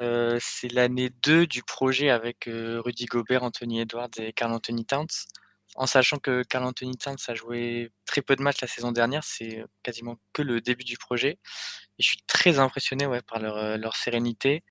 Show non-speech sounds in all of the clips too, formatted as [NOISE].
Euh, c'est l'année 2 du projet avec euh, Rudy Gobert, Anthony Edwards et Carl Anthony Towns. En sachant que Carl Anthony Towns a joué très peu de matchs la saison dernière, c'est quasiment que le début du projet. Et je suis très impressionné ouais, par leur, euh, leur sérénité.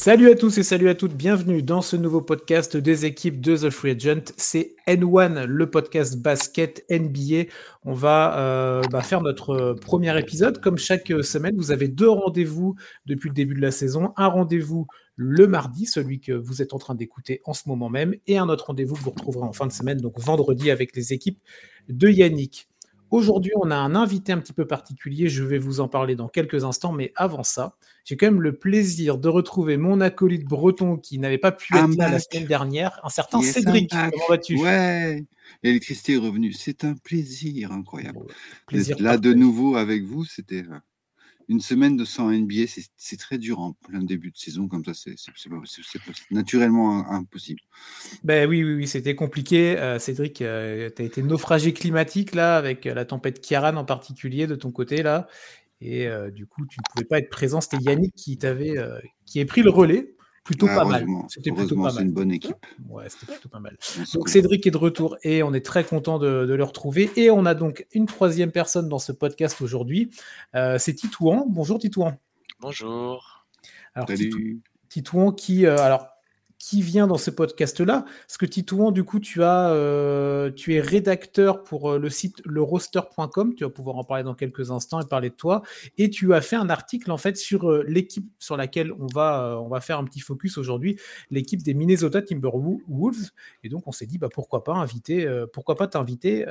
Salut à tous et salut à toutes, bienvenue dans ce nouveau podcast des équipes de The Free Agent. C'est N1, le podcast basket NBA. On va euh, bah, faire notre premier épisode. Comme chaque semaine, vous avez deux rendez-vous depuis le début de la saison. Un rendez-vous le mardi, celui que vous êtes en train d'écouter en ce moment même, et un autre rendez-vous que vous retrouverez en fin de semaine, donc vendredi avec les équipes de Yannick. Aujourd'hui, on a un invité un petit peu particulier, je vais vous en parler dans quelques instants, mais avant ça, j'ai quand même le plaisir de retrouver mon acolyte breton qui n'avait pas pu être là la semaine dernière, un certain Cédric. Comment vas-tu? Ouais, l'électricité est revenue. C'est un plaisir incroyable. plaisir là de nouveau avec vous, c'était une semaine de 100 NBA, c'est très dur en plein début de saison comme ça, c'est naturellement impossible. Ben oui, oui, oui c'était compliqué. Euh, Cédric, euh, tu as été naufragé climatique là, avec euh, la tempête Kiaran en particulier de ton côté là. Et du coup, tu ne pouvais pas être présent. C'était Yannick qui t'avait qui a pris le relais plutôt pas mal. C'était plutôt pas mal. Une bonne équipe. Ouais, c'était plutôt pas mal. Donc Cédric est de retour et on est très content de, le retrouver. Et on a donc une troisième personne dans ce podcast aujourd'hui. Euh, c'est Titouan. Bonjour Titouan. Bonjour. Alors, Titouan qui, euh, alors qui vient dans ce podcast-là. Parce que Titouan, du coup, tu, as, euh, tu es rédacteur pour euh, le site leroster.com. Tu vas pouvoir en parler dans quelques instants et parler de toi. Et tu as fait un article, en fait, sur euh, l'équipe sur laquelle on va, on va faire un petit focus aujourd'hui, l'équipe des Minnesota Timberwolves. Et donc, on s'est dit, bah, pourquoi pas inviter, pourquoi pas t'inviter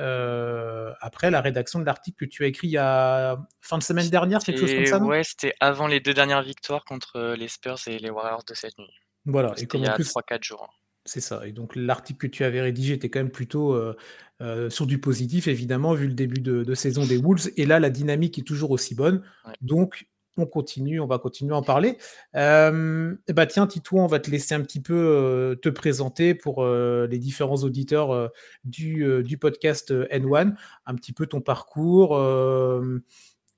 après la rédaction de l'article que tu as écrit il y a fin de semaine dernière, quelque chose comme ça Ouais, c'était avant les deux dernières victoires contre les Spurs et les Warriors de cette nuit. Voilà. Et comme il y a 3-4 jours. Hein. C'est ça. Et donc l'article que tu avais rédigé était quand même plutôt euh, euh, sur du positif, évidemment, vu le début de, saison des Wolves. Et là, la dynamique est toujours aussi bonne. Donc on continue, on va continuer à en parler. Euh, bah tiens, Tito, on va te laisser un petit peu te présenter pour les différents auditeurs du, du, podcast N1, un petit peu ton parcours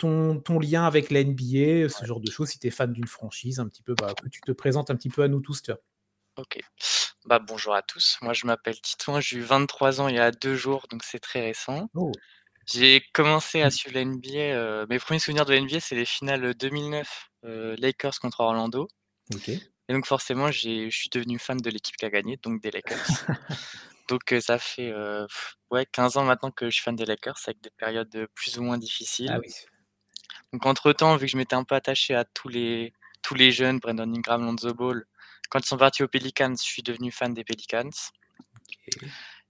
ton, lien avec la NBA, ce genre de choses, si tu es fan d'une franchise, un petit peu, bah, que tu te présentes un petit peu à nous tous. Tu Ok. Bah, bonjour à tous. Moi, je m'appelle Titouan. J'ai eu 23 ans il y a deux jours, donc c'est très récent. Oh. J'ai commencé à mmh. suivre la NBA. Euh, mes premiers souvenirs de la NBA, c'est les finales 2009 euh, Lakers contre Orlando. Et donc, forcément, je suis devenu fan de l'équipe qui a gagné, donc des Lakers. [LAUGHS] donc, euh, ça fait ouais, 15 ans maintenant que je suis fan des Lakers, avec des périodes plus ou moins difficiles. Ah oui. Donc entre-temps, vu que je m'étais un peu attaché à tous les, tous les jeunes, Brandon Ingram, Lonzo Ball, quand ils sont partis aux Pelicans, je suis devenu fan des Pelicans.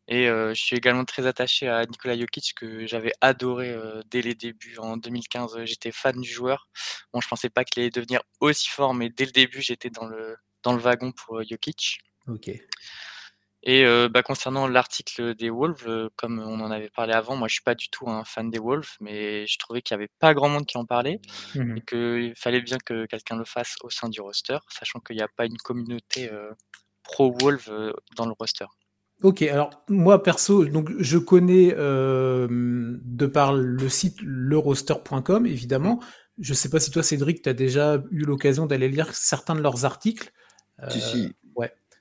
Et euh, je suis également très attaché à Nikola Jokic, que j'avais adoré euh, dès les débuts. En 2015, j'étais fan du joueur. Bon, je pensais pas qu'il allait devenir aussi fort, mais dès le début, j'étais dans le, dans le wagon pour euh, Jokic. Ok. Et bah, concernant l'article des Wolves, comme on en avait parlé avant, moi je suis pas du tout un fan des Wolves, mais je trouvais qu'il y avait pas grand monde qui en parlait mmh et qu'il fallait bien que quelqu'un le fasse au sein du roster, sachant qu'il n'y a pas une communauté pro Wolves dans le roster. Ok, alors moi perso, donc je connais de par le site leroster.com évidemment. Je sais pas si toi Cédric, tu as déjà eu l'occasion d'aller lire certains de leurs articles. Si, si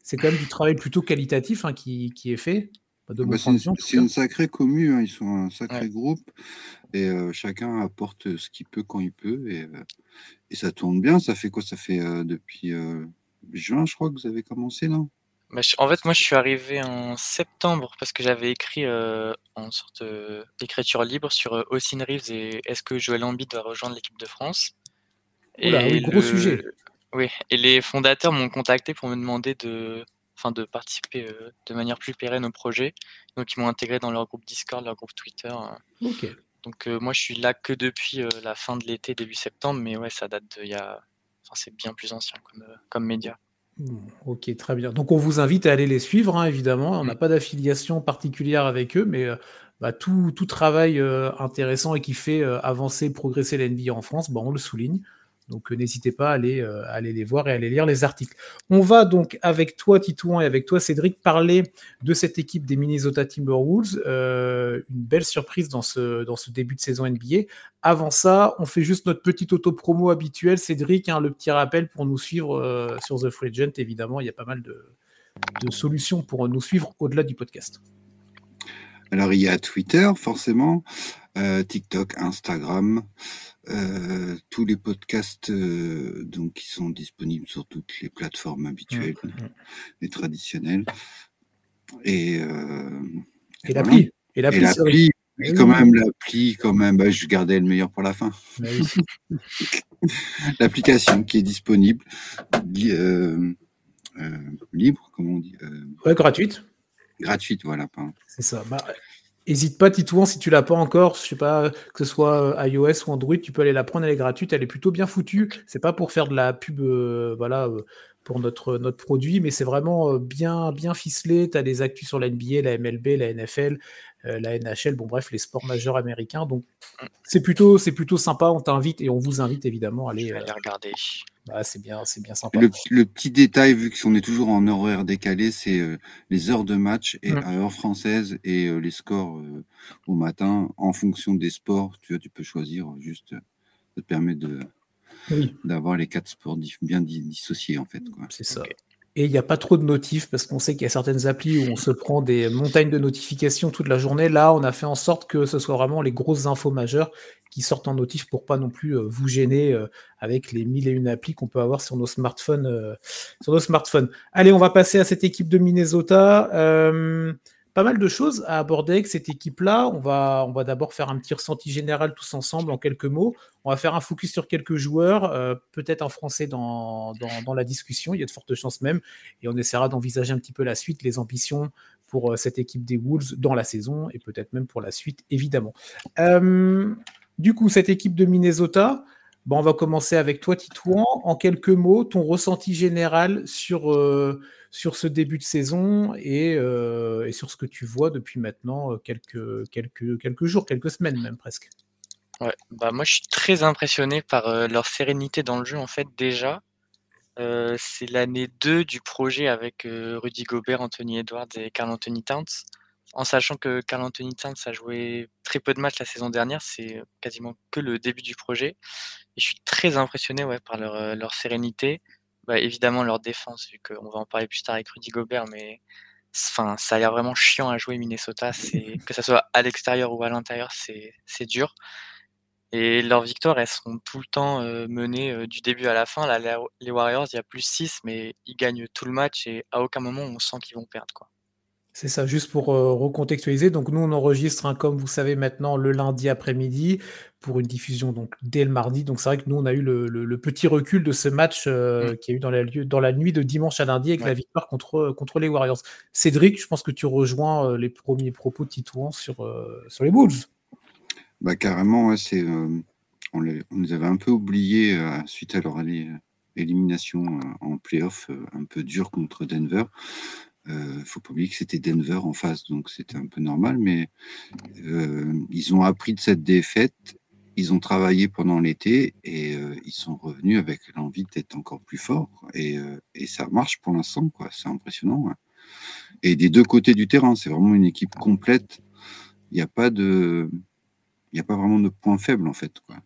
c'est quand même du travail plutôt qualitatif hein, qui, est fait. Bah, c'est une, sacrée commune, hein. ils sont un sacré groupe et euh, chacun apporte ce qu'il peut quand il peut et, euh, et, ça tourne bien. Ça fait quoi? Ça fait euh, depuis juin, je crois que vous avez commencé, non bah, En fait, moi je suis arrivé en septembre parce que j'avais écrit en sorte d'écriture libre sur Austin Reeves et est-ce que Joël Embiid doit rejoindre l'équipe de France? Oula, oui, gros sujet. Oui, et les fondateurs m'ont contacté pour me demander de, enfin, de participer euh, de manière plus pérenne au projet. Donc, ils m'ont intégré dans leur groupe Discord, leur groupe Twitter. Euh. Ok. Donc, euh, moi, je suis là que depuis la fin de l'été, début septembre, mais ouais, ça date de il y a. Enfin, c'est bien plus ancien comme, comme média. ok, très bien. Donc, on vous invite à aller les suivre, hein, évidemment. On n'a mm. pas d'affiliation particulière avec eux, mais bah, tout, tout, travail intéressant et qui fait avancer, progresser l'NBA en France, bah, on le souligne. Donc n'hésitez pas à aller, aller, les voir et à aller lire les articles. On va donc avec toi Titouan et avec toi Cédric parler de cette équipe des Minnesota Timberwolves. une belle surprise dans ce, début de saison NBA. Avant ça, on fait juste notre petite auto-promo habituelle. Cédric, hein, le petit rappel pour nous suivre sur The Free Agent. Évidemment, il y a pas mal de, solutions pour nous suivre au-delà du podcast. Alors, il y a Twitter, forcément, euh, TikTok, Instagram, euh, tous les podcasts euh, donc, qui sont disponibles sur toutes les plateformes habituelles, mmh, mmh. et traditionnelles. Et, et, l'appli. Et l'appli, quand même, l'appli, quand même, bah, je gardais le meilleur pour la fin. Bah [LAUGHS] L'application qui est disponible, libre, comment on dit Ouais, gratuite. Gratuite, voilà. C'est ça. Bah, hésite pas, Titouan, si tu l'as pas encore, je sais pas, que ce soit euh, iOS ou Android, tu peux aller la prendre, elle est gratuite, elle est plutôt bien foutue. C'est pas pour faire de la pub, euh, euh, pour notre, notre produit, mais c'est vraiment bien, bien ficelé. Tu as des actus sur la NBA, la MLB, la NFL, la NHL, bon bref, les sports majeurs américains. Donc c'est plutôt, c'est plutôt sympa. On t'invite et on vous invite évidemment à aller, aller regarder. Bah, c'est bien, c'est bien sympa. Le, petit détail, vu qu'on est toujours en horaire décalé, c'est euh, les heures de match et à heure française et euh, les scores euh, au matin en fonction des sports. Tu vois, tu peux choisir juste. Ça te permet de d'avoir les quatre sports bien dissociés en fait. C'est ça. Et il n'y a pas trop de notifs parce qu'on sait qu'il y a certaines applis où on se prend des montagnes de notifications toute la journée. Là, on a fait en sorte que ce soit vraiment les grosses infos majeures qui sortent en notif pour pas non plus euh, vous gêner euh, avec les mille et une applis qu'on peut avoir sur nos smartphones. Euh, sur nos smartphones. Allez, on va passer à cette équipe de Minnesota pas mal de choses à aborder avec cette équipe-là. On va, on va d'abord faire un petit ressenti général tous ensemble en quelques mots. On va faire un focus sur quelques joueurs, euh, peut-être en français dans, dans, la discussion, il y a de fortes chances même, et on essaiera d'envisager un petit peu la suite, les ambitions pour euh, cette équipe des Wolves dans la saison, et peut-être même pour la suite, évidemment. Euh, du coup, cette équipe de Minnesota, bon, on va commencer avec toi, Titouan. En quelques mots, ton ressenti général sur sur ce début de saison euh, et, sur ce que tu vois depuis maintenant euh, quelques, jours, quelques semaines même presque. Ouais, bah moi je suis très impressionné par euh, leur sérénité dans le jeu en fait déjà. c'est l'année 2 du projet avec Rudy Gobert, Anthony Edwards et Carl Anthony Towns. En sachant que Carl Anthony Towns a joué très peu de matchs la saison dernière, c'est quasiment que le début du projet. Et je suis très impressionné ouais, par leur, leur sérénité. Bah, évidemment leur défense, vu qu'on va en parler plus tard avec Rudy Gobert, mais enfin, ça a l'air vraiment chiant à jouer Minnesota. Que ce soit à l'extérieur ou à l'intérieur, c'est dur. Et leurs victoires, elles sont tout le temps euh, menées euh, du début à la fin. Là, les Warriors, il y a plus 6, mais ils gagnent tout le match et à aucun moment on sent qu'ils vont perdre. Quoi. C'est ça, juste pour euh, recontextualiser. Donc, nous, on enregistre, hein, comme vous savez maintenant, le lundi après-midi pour une diffusion donc dès le mardi. Donc, c'est vrai que nous, on a eu le, petit recul de ce match euh, mm. qui a eu dans la, dans la nuit de dimanche à lundi avec la victoire contre, contre les Warriors. Cédric, je pense que tu rejoins euh, les premiers propos de Titouan sur, sur les Bulls. Bah, carrément, c'est, on, les, on, avait un peu oubliés suite à leur élimination en playoff un peu dur contre Denver. Euh, faut pas oublier que c'était Denver en face, donc c'était un peu normal, mais euh, ils ont appris de cette défaite, ils ont travaillé pendant l'été et euh, ils sont revenus avec l'envie d'être encore plus forts. Et, euh, et ça marche pour l'instant, quoi. C'est impressionnant. Hein. Et des deux côtés du terrain, c'est vraiment une équipe complète. Il n'y a pas de, il n'y a pas vraiment de point faible en fait, quoi.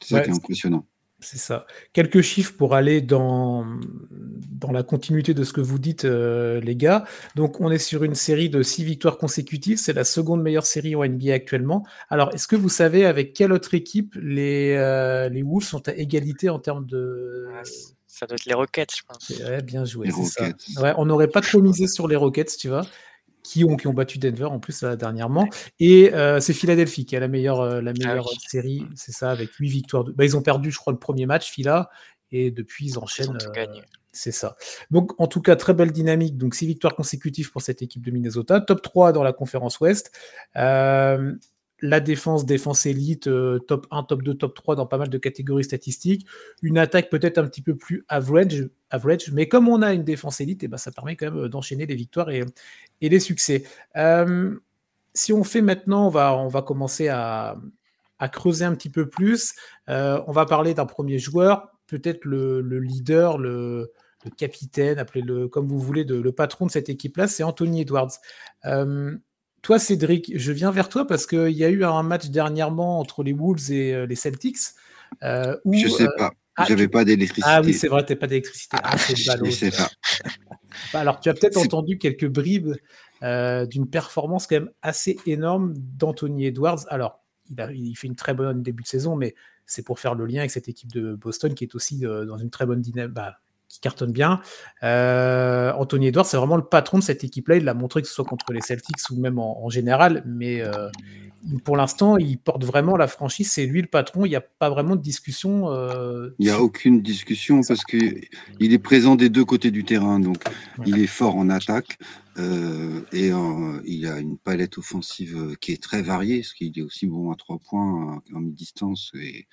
C'est ça qui est impressionnant. C'est ça. Quelques chiffres pour aller dans, dans la continuité de ce que vous dites, euh, les gars. Donc, on est sur une série de six victoires consécutives. C'est la seconde meilleure série en NBA actuellement. Alors, est-ce que vous savez avec quelle autre équipe les, euh, les Wolves sont à égalité en termes de. Ah, ça doit être les Rockets, je pense. bien joué. Ça. on n'aurait pas trop misé sur les Rockets, tu vois qui ont, qui ont battu Denver en plus dernièrement. Et euh, c'est Philadelphie qui a la meilleure, euh, la ah meilleure série, c'est ça, avec 8 victoires. Bah, ils ont perdu, je crois, le premier match, Phila, et depuis ils enchaînent. Euh, c'est ça. Donc, en tout cas, très belle dynamique. Donc, 6 victoires consécutives pour cette équipe de Minnesota. Top 3 dans la conférence Ouest la défense, défense élite, euh, top 1, top 2, top 3 dans pas mal de catégories statistiques. Une attaque peut-être un petit peu plus average, average mais comme on a une défense élite, et eh ben, ça permet quand même euh, d'enchaîner les victoires et, les succès. Euh, si on fait maintenant, on va, on va commencer à, à creuser un petit peu plus. on va parler d'un premier joueur, peut-être le, leader, le, capitaine, appelez-le comme vous voulez, de, le patron de cette équipe-là, c'est Anthony Edwards. Toi, Cédric, je viens vers toi parce qu'il y a eu un match dernièrement entre les Wolves et les Celtics. où, je sais pas. Ah, J'avais pas d'électricité. Ah oui, c'est vrai, tu n'as pas d'électricité. Ah, c'est Je sais pas. [LAUGHS] Bah, alors, tu as peut-être entendu quelques bribes euh, d'une performance quand même assez énorme d'Anthony Edwards. Alors, il, fait une très bonne début de saison, mais c'est pour faire le lien avec cette équipe de Boston qui est aussi euh, dans une très bonne dynamique, bah, qui cartonne bien. Euh, Anthony Edwards, c'est vraiment le patron de cette équipe-là. Il l'a montré que ce soit contre les Celtics ou même en, général, mais pour l'instant, il porte vraiment la franchise. C'est lui le patron. Il n'y a pas vraiment de discussion. Euh, il n'y a aucune discussion parce qu'il est présent des deux côtés du terrain. Donc, il est fort en attaque euh, et il a une palette offensive qui est très variée. Parce qu'il est aussi bon à trois points en mi-distance et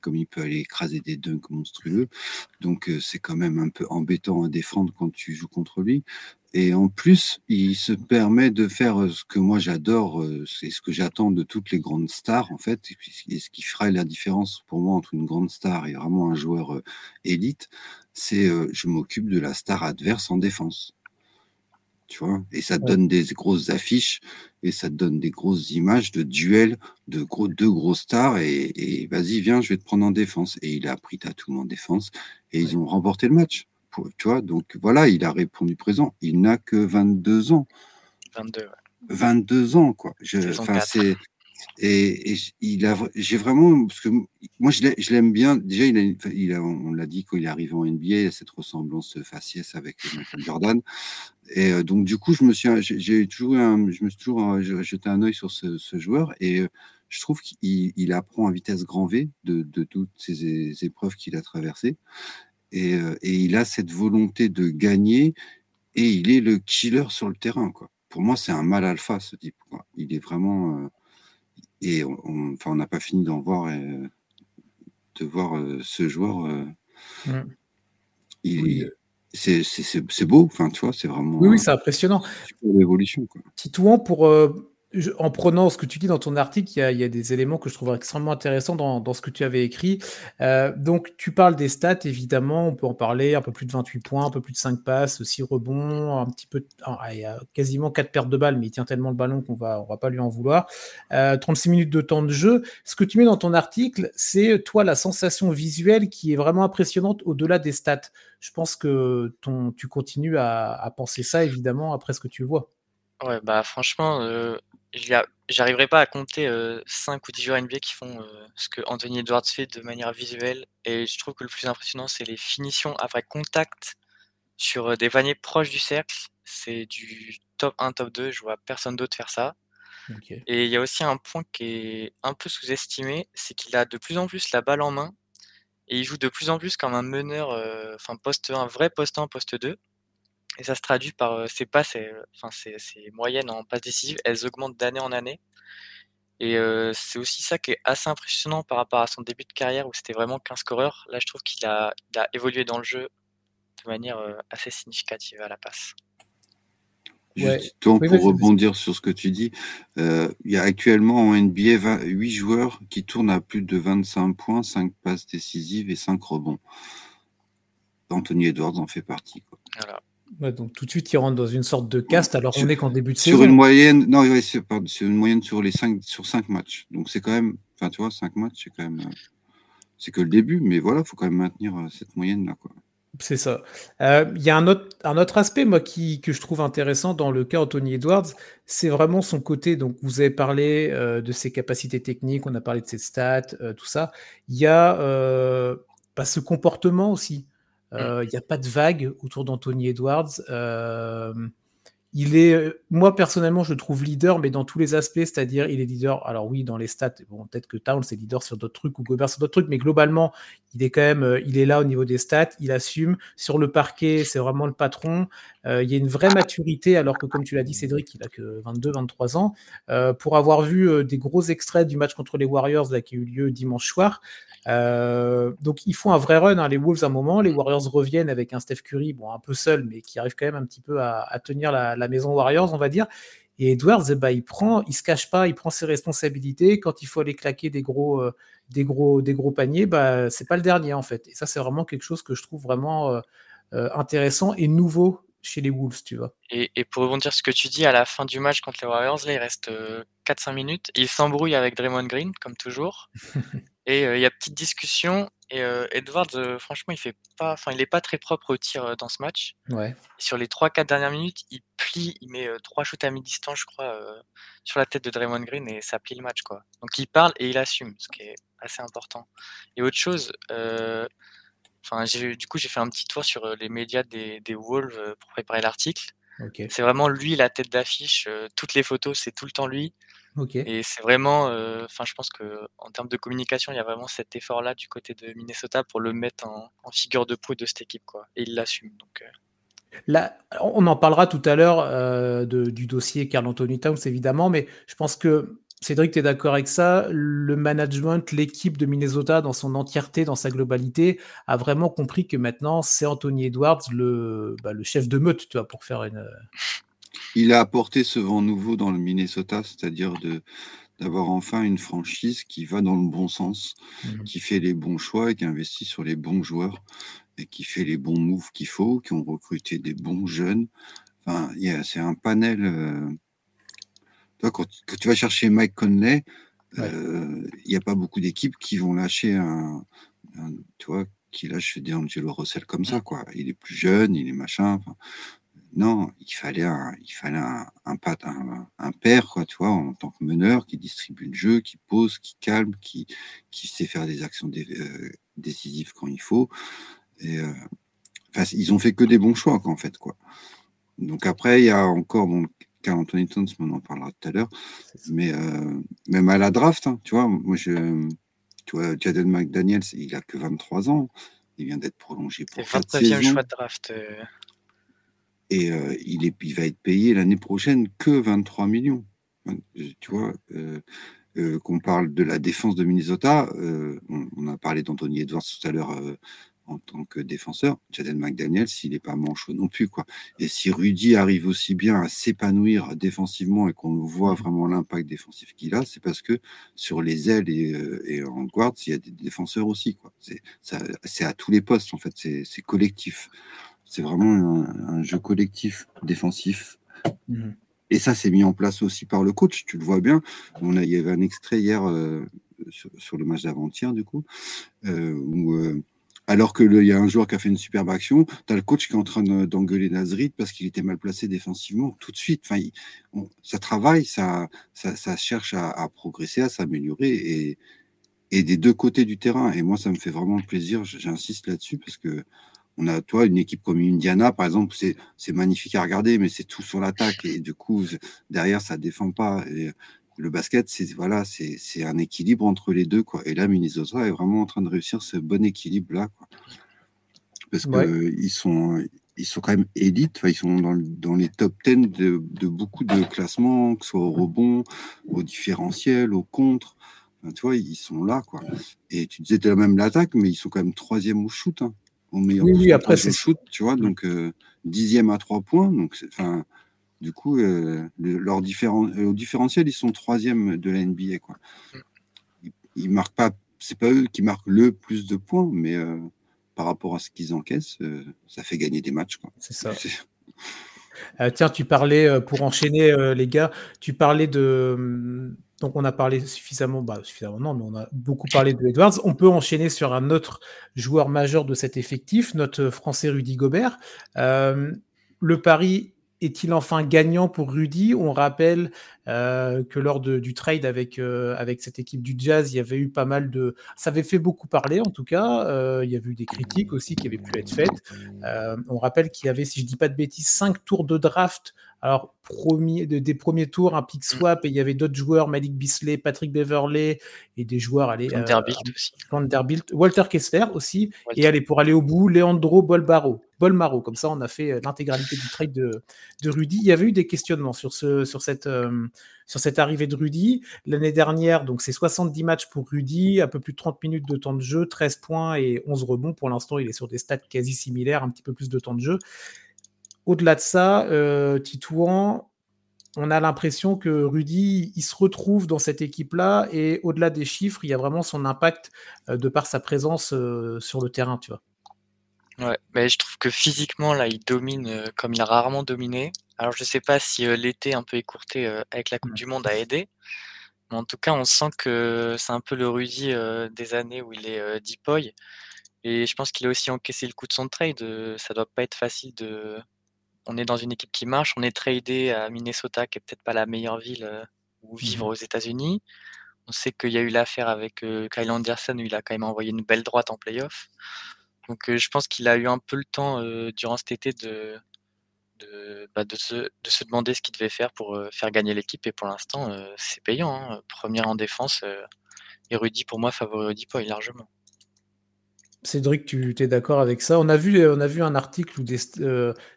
comme il peut aller écraser des dunks monstrueux. Donc, euh, c'est quand même un peu embêtant à défendre quand tu joues contre lui. Et en plus, il se permet de faire euh, ce que moi j'adore, euh, c'est ce que j'attends de toutes les grandes stars, en fait, et ce qui ferait la différence pour moi entre une grande star et vraiment un joueur euh, élite, c'est je m'occupe de la star adverse en défense. Tu vois et ça te donne des grosses affiches et ça te donne des grosses images de duels de gros, deux gros stars et, et vas-y, viens, je vais te prendre en défense. Et il a pris Tatum en défense et ils ont remporté le match tu vois, donc voilà, il a répondu présent. Il n'a que 22 ans. 22, 22 ans, quoi. Enfin, c'est. Et, il a, j'ai vraiment, parce que moi je l'aime bien. Déjà, il il a, on l'a dit quand il est arrivé en NBA, il a cette ressemblance faciès avec Michael Jordan. Et euh, donc du coup, je me suis, j'ai toujours, je me suis toujours euh, jeté un œil sur ce, joueur et euh, je trouve qu'il apprend à vitesse grand V de, de toutes ces épreuves qu'il a traversées. Euh, et, il a cette volonté de gagner et il est le killer sur le terrain. Quoi. Pour moi, c'est un mal alpha, ce type. Il est vraiment. Euh, et on enfin, n'a pas fini d'en voir, euh, de voir ce joueur. C'est beau, enfin, tu vois, c'est vraiment. Oui, oui c'est impressionnant. L'évolution. Titouan, pour en prenant ce que tu dis dans ton article, il y, a, des éléments que je trouve extrêmement intéressants dans, ce que tu avais écrit. Euh, donc, tu parles des stats, évidemment, on peut en parler, un peu plus de 28 points, un peu plus de 5 passes, 6 rebonds, un petit peu, ah, il y a quasiment 4 pertes de balles, mais il tient tellement le ballon qu'on va, on va pas lui en vouloir. 36 euh, minutes de temps de jeu. Ce que tu mets dans ton article, c'est toi la sensation visuelle qui est vraiment impressionnante au-delà des stats. Je pense que ton, tu continues à, à penser ça, évidemment, après ce que tu vois. Ouais, bah franchement, euh, j'arriverai pas à compter 5 euh, ou 10 joueurs NBA qui font euh, ce que Anthony Edwards fait de manière visuelle. Et je trouve que le plus impressionnant, c'est les finitions après contact sur des paniers proches du cercle. C'est du top 1, top 2. Je vois personne d'autre faire ça. Et il y a aussi un point qui est un peu sous-estimé, c'est qu'il a de plus en plus la balle en main et il joue de plus en plus comme un meneur, enfin poste 1, vrai poste 1, poste 2. Et ça se traduit par ses passes, enfin ses, moyennes en passes décisives, elles augmentent d'année en année. Et c'est aussi ça qui est assez impressionnant par rapport à son début de carrière où c'était vraiment qu'un scoreur. Là, je trouve qu'il a, évolué dans le jeu de manière assez significative à la passe. Justement, pour rebondir sur ce que tu dis, il y a actuellement en NBA 8 joueurs qui tournent à plus de 25 points, 5 passes décisives et 5 rebonds. Anthony Edwards en fait partie. Voilà donc tout de suite, il rentre dans une sorte de caste. Alors on est qu'en début de saison. Sur une moyenne, non, c'est une moyenne sur les 5 sur cinq matchs. Donc c'est quand même, enfin tu vois, 5 matchs, c'est quand même, euh, c'est que le début, mais voilà, il faut quand même maintenir euh, cette moyenne là, quoi. C'est ça. Euh, il y a un autre, un autre aspect, moi, qui, que je trouve intéressant dans le cas Anthony Edwards, c'est vraiment son côté. Donc, vous avez parlé de ses capacités techniques, on a parlé de ses stats, tout ça. Il y a bah, ce comportement aussi. Mmh. Il n'y a pas de vague autour d'Anthony Edwards. il est, moi personnellement, je le trouve leader, mais dans tous les aspects, c'est-à-dire il est leader. Alors oui, dans les stats, bon, peut-être que Town c'est leader sur d'autres trucs ou Gobert sur d'autres trucs, mais globalement, il est quand même, il est là au niveau des stats, il assume. Sur le parquet, c'est vraiment le patron. il y a une vraie maturité, alors que comme tu l'as dit, Cédric, il a que 22-23 ans. pour avoir vu des gros extraits du match contre les Warriors qui a eu lieu dimanche soir, euh, donc ils font un vrai run, hein, les Wolves à un moment, les Warriors reviennent avec un Steph Curry, un peu seul, mais qui arrive quand même un petit peu à, tenir la, maison Warriors, on va dire. Et Edwards, eh ben, il prend, il se cache pas, il prend ses responsabilités. Quand il faut aller claquer des gros, euh, des gros, des gros paniers, bah, c'est pas le dernier en fait. Et ça, c'est vraiment quelque chose que je trouve vraiment euh, euh, intéressant et nouveau chez les Wolves, tu vois. Et, pour rebondir sur ce que tu dis, à la fin du match contre les Warriors, là, il reste 4-5 minutes. Il s'embrouille avec Draymond Green, comme toujours. [LAUGHS] et il y a petite discussion. Et Edwards, franchement, il fait pas, enfin, il est pas très propre au tir dans ce match. Ouais. Sur les 3-4 dernières minutes, il plie, il met trois shoots à mi-distance, je crois, sur la tête de Draymond Green et ça plie le match, quoi. Donc il parle et il assume, ce qui est assez important. Et autre chose, enfin, du coup, j'ai fait un petit tour sur les médias des, des Wolves pour préparer l'article. C'est vraiment lui la tête d'affiche. toutes les photos, c'est tout le temps lui. Et c'est vraiment, enfin, je pense que en termes de communication, il y a vraiment cet effort-là du côté de Minnesota pour le mettre en, figure de proue de cette équipe, quoi. Et il l'assume. Donc, Là, on en parlera tout à l'heure du dossier Carl Anthony Towns, évidemment, mais je pense que Cédric, tu es d'accord avec ça? Le management, l'équipe de Minnesota dans son entièreté, dans sa globalité, a vraiment compris que maintenant, c'est Anthony Edwards le, bah, le chef de meute, tu vois, pour faire une, il a apporté ce vent nouveau dans le Minnesota, c'est-à-dire de d'avoir enfin une franchise qui va dans le bon sens, mmh. qui fait les bons choix et qui investit sur les bons joueurs et qui fait les bons moves qu'il faut, qui ont recruté des bons jeunes. Enfin, c'est un panel. Euh, quand, tu vas chercher Mike Conley, euh, il n'y a pas beaucoup d'équipes qui vont lâcher un, tu vois, qui lâche D'Angelo Russell comme ça, quoi. Il est plus jeune, il est machin. Non, il fallait un, il fallait un, un, père, quoi, tu vois, en tant que meneur, qui distribue le jeu, qui pose, qui calme, qui, qui sait faire des actions euh, décisives quand il faut. Et, euh, ils ont fait que des bons choix, quoi, en fait, quoi. Donc après, il y a encore, bon, Carl Anthony Towns, on en parlera tout à l'heure, mais euh, même à la draft, hein, tu vois, moi, je, tu vois, Jaden McDaniels, il a que 23 ans, il vient d'être prolongé pour 29e choix de draft. Et euh, il, est, il va être payé l'année prochaine que 23 millions. Tu vois, euh, euh, qu'on parle de la défense de Minnesota, on, a parlé d'Anthony Edwards tout à l'heure en tant que défenseur. Jaden McDaniel, s'il n'est pas manchot non plus. quoi. Et si Rudy arrive aussi bien à s'épanouir défensivement et qu'on voit vraiment l'impact défensif qu'il a, c'est parce que sur les ailes et, en guard, il y a des défenseurs aussi. quoi. C'est à tous les postes, en fait. C'est collectif. C'est vraiment un, jeu collectif défensif. Mhm. Et ça, c'est mis en place aussi par le coach. Tu le vois bien. On a, il y avait un extrait hier euh, sur, le match d'avant-hier, du coup, euh, où, euh, alors qu'il y a un joueur qui a fait une superbe action, tu as le coach qui est en train d'engueuler Nazrit parce qu'il était mal placé défensivement tout de suite. Enfin, ça travaille, ça, cherche à, progresser, à s'améliorer et, des deux côtés du terrain. Et moi, ça me fait vraiment plaisir. J'insiste là-dessus parce que on a, toi, une équipe comme Indiana, par exemple, c'est magnifique à regarder, mais c'est tout sur l'attaque. Et du coup, derrière, ça défend pas. Le basket, c'est voilà, c'est un équilibre entre les deux. Quoi. Et là, Minnesota est vraiment en train de réussir ce bon équilibre-là. Parce qu'ils sont, ils sont quand même élites, ils sont dans, les top 10 de, beaucoup de classements, que ce soit au rebond, au différentiel, au contre. tu vois, ils sont là. Quoi. Et tu disais même l'attaque, mais ils sont quand même troisième au shoot. Hein oui, après c'est shoot, tu vois, donc euh, dixième à trois points, donc enfin, du coup, euh, leur euh, au différentiel, ils sont troisième de la NBA, quoi. Ils, marquent pas, c'est pas eux qui marquent le plus de points, mais par rapport à ce qu'ils encaissent, ça fait gagner des matchs. C'est ça. tiens, tu parlais, pour enchaîner les gars, tu parlais de, donc on a parlé suffisamment, bah, suffisamment non, mais on a beaucoup parlé de Edwards. On peut enchaîner sur un autre joueur majeur de cet effectif, notre Français Rudy Gobert. Euh, le pari est-il enfin gagnant pour Rudy? On rappelle euh, que lors du trade avec, euh, avec cette équipe du Jazz, il y avait eu pas mal de... Ça avait fait beaucoup parler en tout cas. il y avait eu des critiques aussi qui avaient pu être faites. on rappelle qu'il y avait, si je ne dis pas de bêtises, cinq tours de draft alors, premier, des premiers tours, un pick mmh. swap, et il y avait d'autres joueurs, Malik Bisley, Patrick Beverley, et des joueurs, allez, Vanderbilt euh, aussi. Vanderbilt, Walter Kessler aussi, et allez, pour aller au bout, Leandro Bolbaro, Bolmaro, comme ça on a fait euh, l'intégralité du trade de, de, Rudy. Il y avait eu des questionnements sur, ce, sur, cette, euh, sur cette arrivée de Rudy. L'année dernière, donc c'est 70 matchs pour Rudy, un peu plus de 30 minutes de temps de jeu, 13 points et 11 rebonds. Pour l'instant, il est sur des stats quasi similaires, un petit peu plus de temps de jeu. Au-delà de ça, euh, Titouan, on a l'impression que Rudy, il se retrouve dans cette équipe-là et au-delà des chiffres, il y a vraiment son impact de par sa présence sur le terrain, mais je trouve que physiquement, là, il domine comme il a rarement dominé. Alors, je sais pas si l'été un peu écourté avec la Coupe du Monde a aidé, mais en tout cas, on sent que c'est un peu le Rudy des années où il est deep Et je pense qu'il a aussi encaissé le coup de son trade. ça doit pas être facile de. On est dans une équipe qui marche, on est tradé à Minnesota, qui est peut-être pas la meilleure ville où vivre mmh aux États-Unis. On sait qu'il y a eu l'affaire avec Kyle Anderson où il a quand même envoyé une belle droite en playoff. Donc je pense qu'il a eu un peu le temps durant cet été de, de, bah, de, se, de, se, demander ce qu'il devait faire pour faire gagner l'équipe. Et pour l'instant, c'est payant. Hein. Première en défense, et Rudy, pour moi, favori Rudy Poy largement. Cédric, tu es d'accord avec ça? On a, vu, on a vu un article ou des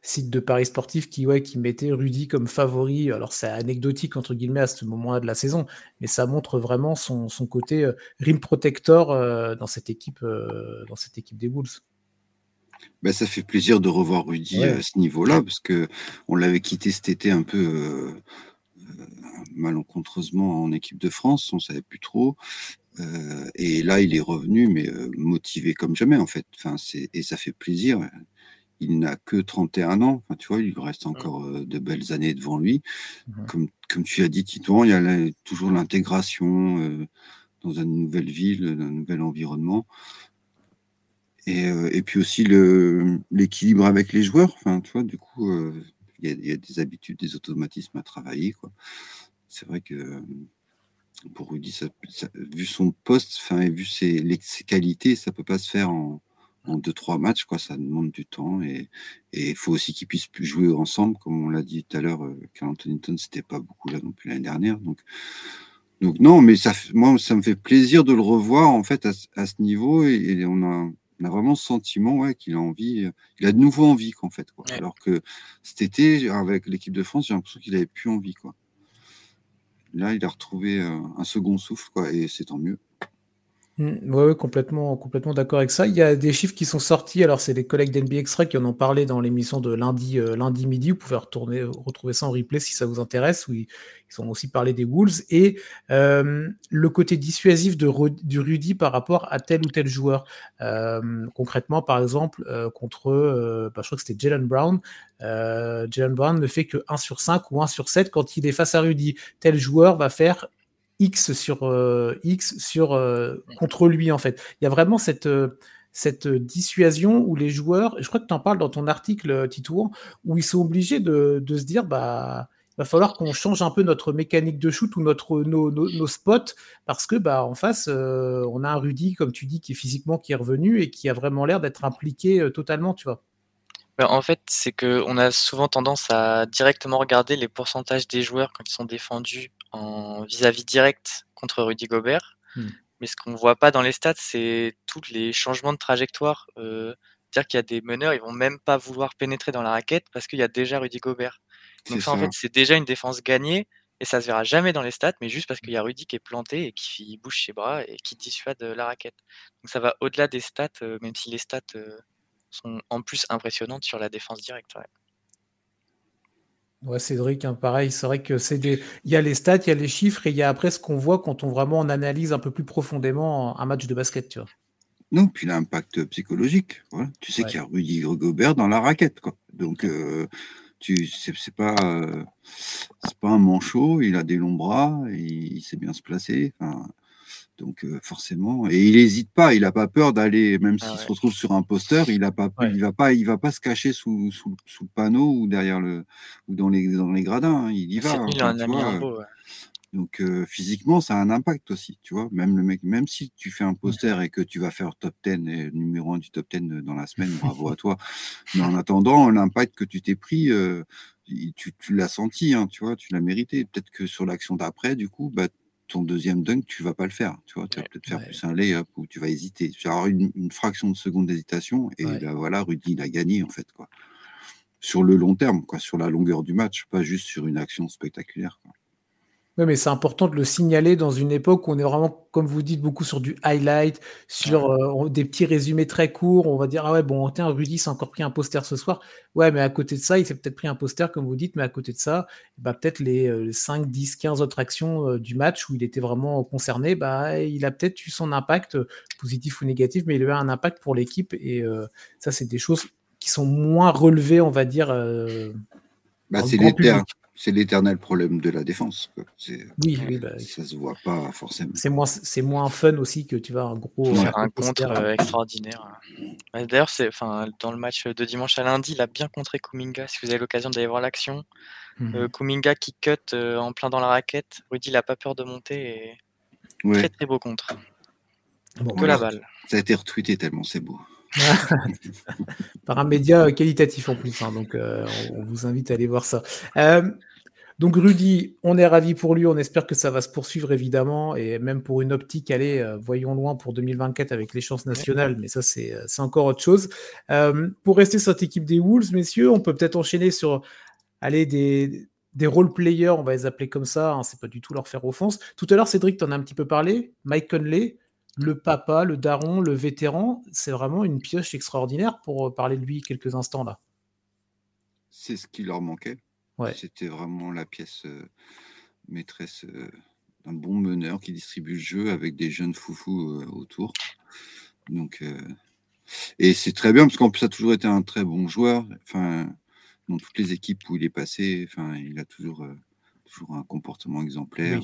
sites de paris sportifs qui, ouais, qui mettaient Rudy comme favori. Alors, c'est anecdotique, entre guillemets, à ce moment-là de la saison, mais ça montre vraiment son, côté rim protector dans, cette équipe, dans cette équipe des Bulls. Ben, ça fait plaisir de revoir Rudy à ce niveau-là, parce que on l'avait quitté cet été un peu malencontreusement en équipe de France, on savait plus trop. Euh, et là, il est revenu, mais euh, motivé comme jamais, en fait. Enfin, et ça fait plaisir. Il n'a que 31 ans. Enfin, tu vois, il reste encore euh, de belles années devant lui. Comme, comme tu as dit, Titouan, il y a toujours l'intégration dans une nouvelle ville, dans un nouvel environnement. Et, et puis aussi l'équilibre avec les joueurs. Enfin, tu vois, du coup, il y, a, il y, a des habitudes, des automatismes à travailler. C'est vrai que pour Rudy, vu son poste, enfin, et vu ses, ses, qualités, ça peut pas se faire en, en deux trois matchs, quoi. Ça demande du temps et il faut aussi qu'ils puissent jouer ensemble, comme on l'a dit tout à l'heure. Euh, Carl Anthony c'était pas beaucoup là non plus l'année dernière, donc. Donc non, mais ça, moi, ça me fait plaisir de le revoir en fait à, ce niveau et, on, a, on, a, vraiment ce sentiment ouais, qu'il a envie, il a de nouveau envie qu'en fait. Quoi. Alors que cet été, avec l'équipe de France, j'ai l'impression qu'il avait plus envie. Quoi là, il a retrouvé euh, un second souffle, quoi, et c'est tant mieux. Oui, mmh, ouais, complètement, complètement d'accord avec ça. Il y a des chiffres qui sont sortis. Alors, c'est les collègues d'NB Extra qui en ont parlé dans l'émission de lundi, euh, lundi midi. Vous pouvez retourner, retrouver ça en replay si ça vous intéresse. Où ils, ont aussi parlé des Wolves et euh, le côté dissuasif de, du Rudy par rapport à tel ou tel joueur. concrètement, par exemple, contre, bah, je crois que c'était Jalen Brown. Jalen Brown ne fait que 1 sur 5 ou 1 sur 7 quand il est face à Rudy. Tel joueur va faire X sur euh, X sur euh, contre lui en fait. Il y a vraiment cette euh, cette dissuasion où les joueurs, je crois que tu en parles dans ton article Titour, où ils sont obligés de, de se dire bah il va falloir qu'on change un peu notre mécanique de shoot ou notre nos, nos, spots parce que bah en face on a un Rudy comme tu dis qui est physiquement qui est revenu et qui a vraiment l'air d'être impliqué totalement tu vois. Bah, en fait, c'est que on a souvent tendance à directement regarder les pourcentages des joueurs quand ils sont défendus en vis-à-vis direct contre Rudy Gobert. Hmm. Mais ce qu'on ne voit pas dans les stats, c'est tous les changements de trajectoire. Euh, c'est-à-dire qu'il y a des meneurs, ils vont même pas vouloir pénétrer dans la raquette parce qu'il y a déjà Rudy Gobert. Donc ça, en fait, c'est déjà une défense gagnée et ça se verra jamais dans les stats, mais juste parce qu'il y a Rudy qui est planté et qui bouge ses bras et qui dissuade la raquette. Donc ça va au-delà des stats, euh, même si les stats euh, sont en plus impressionnantes sur la défense directe. Ouais, Cédric, hein, pareil, c'est vrai que c'est des. Il y a les stats, il y a les chiffres et il y a après ce qu'on voit quand on vraiment on analyse un peu plus profondément un match de basket, tu vois. Non, puis l'impact psychologique. Voilà. Tu sais qu'il y a Rudy Gobert dans la raquette, quoi. Donc, euh, tu c'est pas euh, c'est pas un manchot, il a des longs bras, il, sait bien se placer. Enfin, donc forcément, et il n'hésite pas, il n'a pas peur d'aller, même ah s'il se retrouve sur un poster, il a pas, il va pas, il va pas se cacher sous, sous, sous, le panneau ou derrière le ou dans les dans les gradins. Hein, il y va. donc physiquement, ça a un impact aussi, tu vois. Même le mec, même si tu fais un poster et que tu vas faire top 10 et numéro 1 du top 10 dans la semaine, bravo à toi. Mais en attendant, l'impact que tu t'es pris, tu, tu l'as senti, hein, tu vois, tu l'as mérité. Peut-être que sur l'action d'après, du coup, bah, ton deuxième dunk, tu vas pas le faire. Tu vas peut-être faire plus un layup ou tu vas hésiter. Tu vas avoir une, fraction de seconde d'hésitation et là, voilà, Rudy, il a gagné en fait. Quoi. Sur le long terme, quoi, sur la longueur du match, pas juste sur une action spectaculaire. Oui, mais c'est important de le signaler dans une époque où on est vraiment, comme vous dites, beaucoup sur du highlight, sur euh, des petits résumés très courts. On va dire, ah ouais, bon, tiens, Rudy s'est encore pris un poster ce soir. Ouais, mais à côté de ça, il s'est peut-être pris un poster, comme vous dites, mais à côté de ça, bah, peut-être les 5, 10, 15 autres actions euh, du match où il était vraiment concerné, bah, il a peut-être eu son impact, euh, positif ou négatif, mais il a eu un impact pour l'équipe. Et ça, c'est des choses qui sont moins relevées, on va dire. Bah, c'est c'est l'éternel problème de la défense. Oui, oui bah, ça se voit pas forcément. C'est moins, c'est moins fun aussi que tu vas un gros un contre euh, extraordinaire. D'ailleurs, c'est, enfin, dans le match de dimanche à lundi, il a bien contré Kuminga. Si vous avez l'occasion d'aller voir l'action, mmh. euh, Kuminga qui cut euh, en plein dans la raquette. Rudy, il a pas peur de monter et très très beau contre. que la balle. Ça a été retweeté tellement c'est beau. [LAUGHS] Par un média qualitatif en plus, hein, donc on vous invite à aller voir ça. Donc Rudy, on est ravi pour lui, on espère que ça va se poursuivre évidemment, et même pour une optique, allez, euh, voyons loin pour 2024 avec les chances nationales, mais ça c'est euh, encore autre chose. Euh, pour rester sur cette équipe des Wolves, messieurs, on peut peut-être enchaîner sur des, des role-players, on va les appeler comme ça, hein, c'est pas du tout leur faire offense. Tout à l'heure, Cédric, tu en as un petit peu parlé, Mike Conley, le papa, le daron, le vétéran, c'est vraiment une pioche extraordinaire pour parler de lui quelques instants là. C'est ce qui leur manquait. C'était vraiment la pièce euh, maîtresse euh, d'un bon meneur qui distribue le jeu avec des jeunes foufous euh, autour. Donc, et c'est très bien parce qu'en plus, ça a toujours été un très bon joueur. Enfin, dans toutes les équipes où il est passé, enfin, il a toujours, toujours un comportement exemplaire,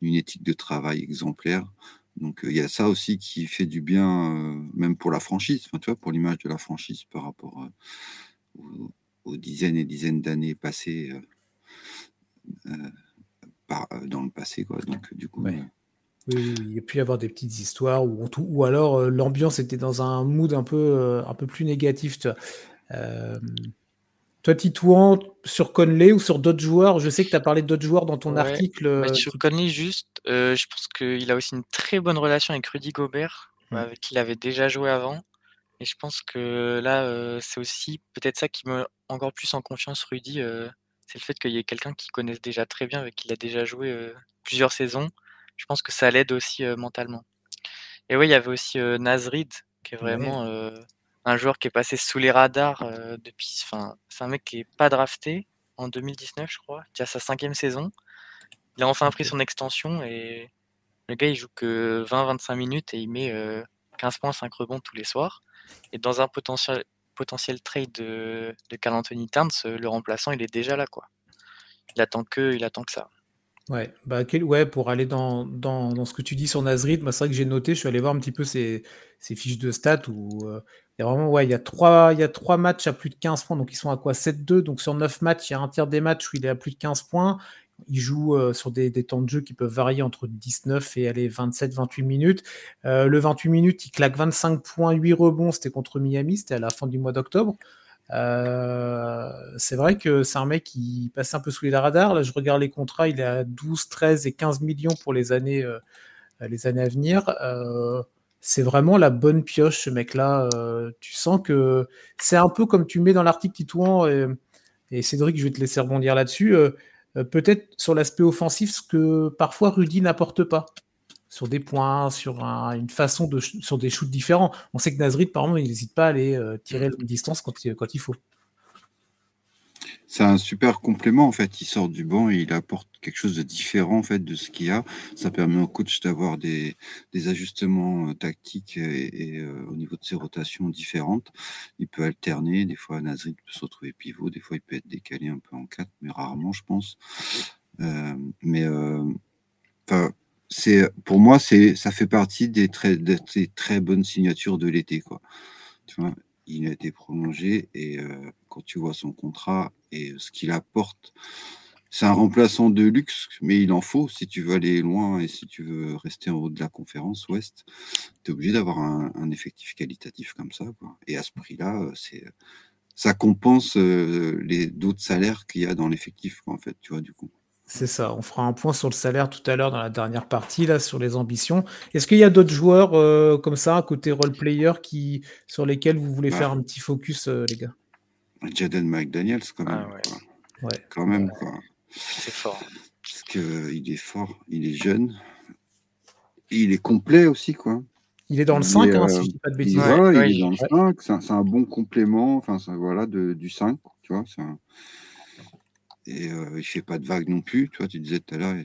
une éthique de travail exemplaire. Donc, il y a ça aussi qui fait du bien, même pour la franchise, enfin, tu vois, pour l'image de la franchise par rapport aux dizaines et dizaines d'années passées euh, euh, par, euh, dans le passé. Quoi. Donc, du coup. Oui, il y a pu y avoir des petites histoires ou, ou alors l'ambiance était dans un mood un peu, un peu plus négatif. Tu toi, Titouan, sur Conley ou sur d'autres joueurs? Je sais que tu as parlé d'autres joueurs dans ton article. Bah, sur Conley, juste, je pense qu'il a aussi une très bonne relation avec Rudy Gobert, mmh. avec qui il avait déjà joué avant. Et je pense que là, c'est aussi peut-être ça qui me encore plus en confiance Rudy, c'est le fait qu'il y ait quelqu'un qui connaisse déjà très bien, avec qui il a déjà joué, plusieurs saisons. Je pense que ça l'aide aussi, mentalement. Et oui, il y avait aussi, Nazrid, qui est vraiment, un joueur qui est passé sous les radars, depuis enfin, c'est un mec qui est pas drafté en 2019, je crois, qui a sa cinquième saison. Il a enfin pris son extension et le gars, il joue que 20-25 minutes et il met, 15 points, 5 rebonds tous les soirs. Et dans un potentiel, potentiel trade de, de Carl Anthony Towns, le remplaçant, il est déjà là. quoi. Il attend que, il attend que ça. Ouais, bah, ouais, pour aller dans, dans, dans, ce que tu dis sur Nazrid, c'est vrai que j'ai noté, je suis allé voir un petit peu ses fiches de stats où euh, il y a vraiment, ouais, il y a trois, il y a trois matchs à plus de 15 points, donc ils sont à quoi? 7-2, donc sur 9 matchs, il y a un tiers des matchs où il est à plus de 15 points, il joue euh, sur des, temps de jeu qui peuvent varier entre 19 et 27-28 minutes. Euh, le 28 minutes, il claque 25 points, 8 rebonds. C'était contre Miami, c'était à la fin du mois d'octobre. Euh, c'est vrai que c'est un mec qui passe un peu sous les radars. Là, je regarde les contrats, il est à 12, 13 et 15 millions pour les années, les années à venir. c'est vraiment la bonne pioche, ce mec-là. tu sens que c'est un peu comme tu mets dans l'article Titouan, et, et Cédric, je vais te laisser rebondir là-dessus peut-être sur l'aspect offensif, ce que parfois Rudy n'apporte pas. Sur des points, sur une façon de sur des shoots différents. On sait que Nazrid, par exemple, il n'hésite pas à aller euh, tirer la distance quand, quand il faut c'est un super complément en fait. Il sort du banc et il apporte quelque chose de différent en fait de ce qu'il y a. Ça permet au coach d'avoir des, ajustements euh, tactiques et, euh, au niveau de ses rotations différentes. Il peut alterner. Des fois, Nazrid peut se retrouver pivot. Des fois, il peut être décalé un peu en 4, mais rarement, je pense. Euh, mais c'est pour moi, c'est ça fait partie des très, des très bonnes signatures de l'été, quoi. Tu vois, il a été prolongé et quand tu vois son contrat et ce qu'il apporte, c'est un remplaçant de luxe, mais il en faut si tu veux aller loin et si tu veux rester en haut de la conférence Ouest. Tu es obligé d'avoir un, effectif qualitatif comme ça. Et à ce prix-là, c'est ça compense les d'autres salaires qu'il y a dans l'effectif, en fait, tu vois, du coup. C'est ça, on fera un point sur le salaire tout à l'heure dans la dernière partie, là, sur les ambitions. Est-ce qu'il y a d'autres joueurs euh, comme ça, côté role-player, qui, sur lesquels vous voulez faire un petit focus, euh, les gars? Jaden McDaniels, quand même. Ah ouais. Quand même, quoi. C'est fort. Parce qu'il est fort, il est jeune. Et il est complet aussi, quoi. Il est dans le 5, hein, si je dis pas de bêtises. Il, il est dans le 5, c'est un, bon complément enfin, voilà, de, du 5, tu vois. Un... Et euh, il fait pas de vagues non plus, tu vois, tu disais tout à l'heure,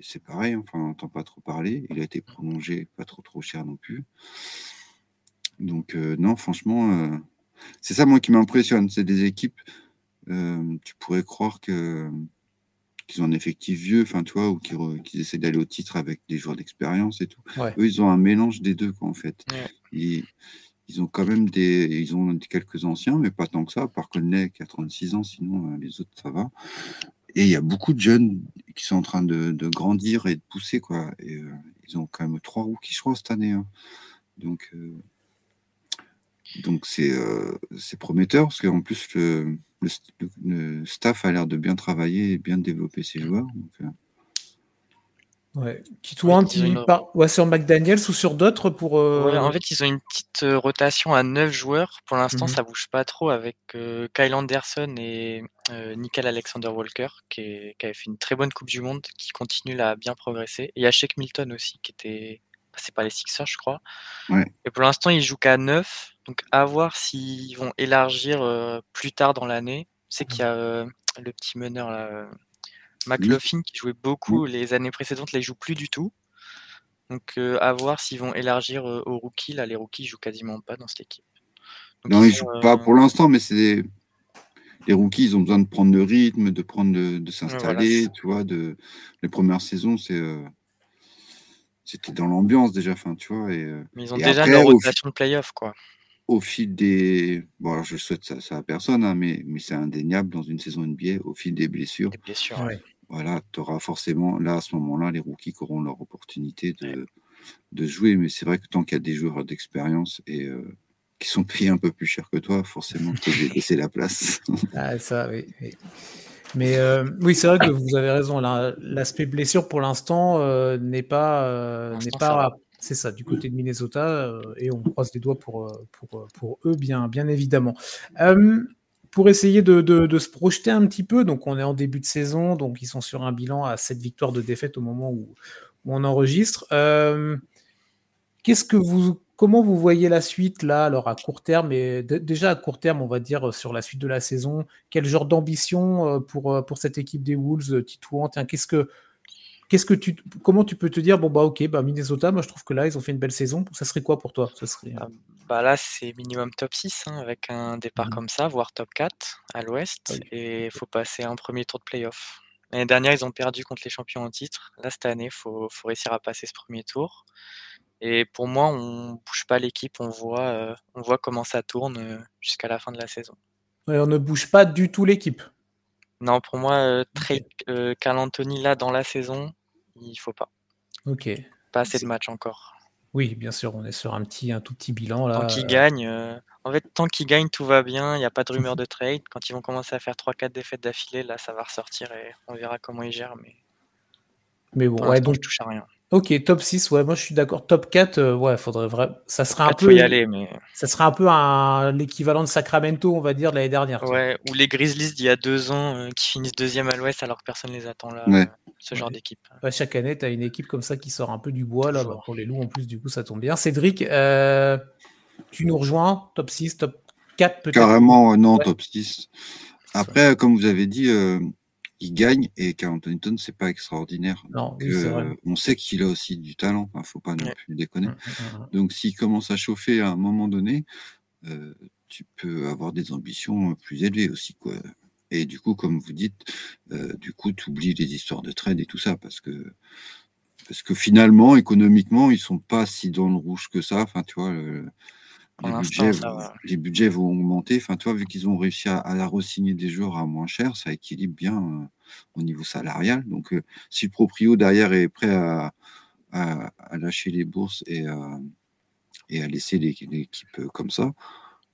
c'est pareil, enfin, on n'entend pas trop parler. Il a été prolongé, pas trop trop cher non plus. Donc, euh, non, franchement, euh, c'est ça, moi, qui m'impressionne. C'est des équipes, euh, tu pourrais croire que qu'ils ont un effectif vieux, enfin, tu vois, ou qu'ils essaient d'aller au titre avec des joueurs d'expérience et tout. Eux, ils ont un mélange des deux, quoi, en fait. Ils, ont quand même des, ils ont quelques anciens, mais pas tant que ça, par Conley qui a 36 ans, sinon les autres, ça va. Et il y a beaucoup de jeunes qui sont en train de, grandir et de pousser, quoi. Et ils ont quand même trois rookies, je crois, cette année. Hein. Donc, donc euh, c'est prometteur parce qu'en plus le, le, staff a l'air de bien travailler et bien développer ses joueurs. Donc, euh. ouais. Qui toi, ouais, sur McDaniels ou sur d'autres pour. Euh, en fait, ils ont une petite rotation à 9 joueurs. Pour l'instant, ça mhm. ça bouge pas trop avec Kyle Anderson et Nickel Alexander Walker qui, qui, avait fait une très bonne Coupe du Monde, qui continue à bien progresser. Et il y a Shake Milton aussi qui était c'est pas les Sixers, je crois. Et pour l'instant, ils jouent qu'à 9. Donc, à voir s'ils vont élargir euh, plus tard dans l'année. C'est qu'il y a euh, le petit meneur, là, euh, McLaughlin, qui jouait beaucoup les années précédentes, là, il joue plus du tout. Donc, à voir s'ils vont élargir aux rookies. Là, les rookies, ils jouent quasiment pas dans cette équipe. non, ils, jouent pas pour l'instant, mais c'est des... Les rookies, ils ont besoin de prendre le rythme, de prendre, de, s'installer, tu vois. De... Les premières saisons, c'est c'était dans l'ambiance déjà, fin, tu vois. Et, Mais ils ont déjà leur rotation de playoff, quoi. Au fil des. Bon, alors je souhaite ça, ça à personne, hein, mais, mais c'est indéniable dans une saison NBA, au fil des blessures. Des blessures, Voilà, tu auras forcément, là, à ce moment-là, les rookies qui auront leur opportunité de, de jouer. Mais c'est vrai que tant qu'il y a des joueurs d'expérience et. Euh, qui sont payés un peu plus cher que toi, forcément, tu vas laisser la place. [LAUGHS] ah, ça, oui. Mais euh, oui, c'est vrai que vous avez raison. L'aspect blessure pour l'instant euh, n'est pas, euh, n'est pas, c'est ça, du côté de Minnesota, et on croise les doigts pour, pour, pour eux, bien, bien évidemment. pour essayer de, de, se projeter un petit peu, donc on est en début de saison, donc ils sont sur un bilan à 7 victoires de défaite au moment où, où on enregistre. Qu'est-ce que vous Comment vous voyez la suite là, alors à court terme et déjà à court terme, on va dire euh, sur la suite de la saison, quel genre d'ambition euh, pour, euh, pour cette équipe des Wolves, Titouan Qu'est-ce que qu'est-ce que tu comment tu peux te dire bon bah ok bah Minnesota, moi je trouve que là ils ont fait une belle saison. Ça serait quoi pour toi? Ça serait ah, bah là c'est minimum top 6 hein, avec un départ mmh. comme ça, voire top 4 à l'Ouest et il faut passer un premier tour de playoff. L'année dernière ils ont perdu contre les champions en titre. Là cette année faut faut réussir à passer ce premier tour. Et pour moi, on bouge pas l'équipe, on voit, euh, on voit comment ça tourne euh, jusqu'à la fin de la saison. on ne bouge pas du tout l'équipe? Non, pour moi, euh, Anthony là dans la saison, il faut pas. Ok. Pas assez de matchs encore. Oui, bien sûr, on est sur un petit, un tout petit bilan là. Tant qu'il gagne, en fait, tant qu'il gagne, tout va bien. Il n'y a pas de rumeur de trade. Quand ils vont commencer à faire 3-4 défaites d'affilée, là, ça va ressortir et on verra comment ils gèrent. Mais, mais bon, ouais, donc je touche à rien. Ok, top 6, ouais, moi je suis d'accord. Top 4, euh, ouais, faudrait vraiment. Ça serait un peu. y aller, mais. Ça serait un peu un... l'équivalent de Sacramento, on va dire, de l'année dernière. Ouais, ou les Grizzlies d'il y a deux ans euh, qui finissent deuxième à l'ouest alors que personne ne les attend là. Ce genre d'équipe. chaque année, tu as une équipe comme ça qui sort un peu du bois, là, bah, pour les loups en plus, du coup, ça tombe bien. Cédric, euh, tu nous rejoins Top 6, top 4 peut-être? Carrément, non, top 6. Après, comme vous avez dit, il gagne et Carl Anthony c'est pas extraordinaire. on sait qu'il a aussi du talent, il faut pas non plus déconner. Mmh, mmh, mmh, Donc s'il commence à chauffer à un moment donné, euh, tu peux avoir des ambitions plus élevées aussi. Quoi. Et du coup, comme vous dites, euh, du coup, tu oublies les histoires de trade et tout ça, parce que parce que finalement, économiquement, ils sont pas si dans le rouge que ça. Enfin, tu vois, les, budgets, vont augmenter. Enfin, toi, vu qu'ils ont réussi à, à re-signer des joueurs à moins cher, ça équilibre bien euh, au niveau salarial. Donc, euh, si le proprio derrière est prêt à, lâcher les bourses et, et à laisser l'équipe euh, comme ça,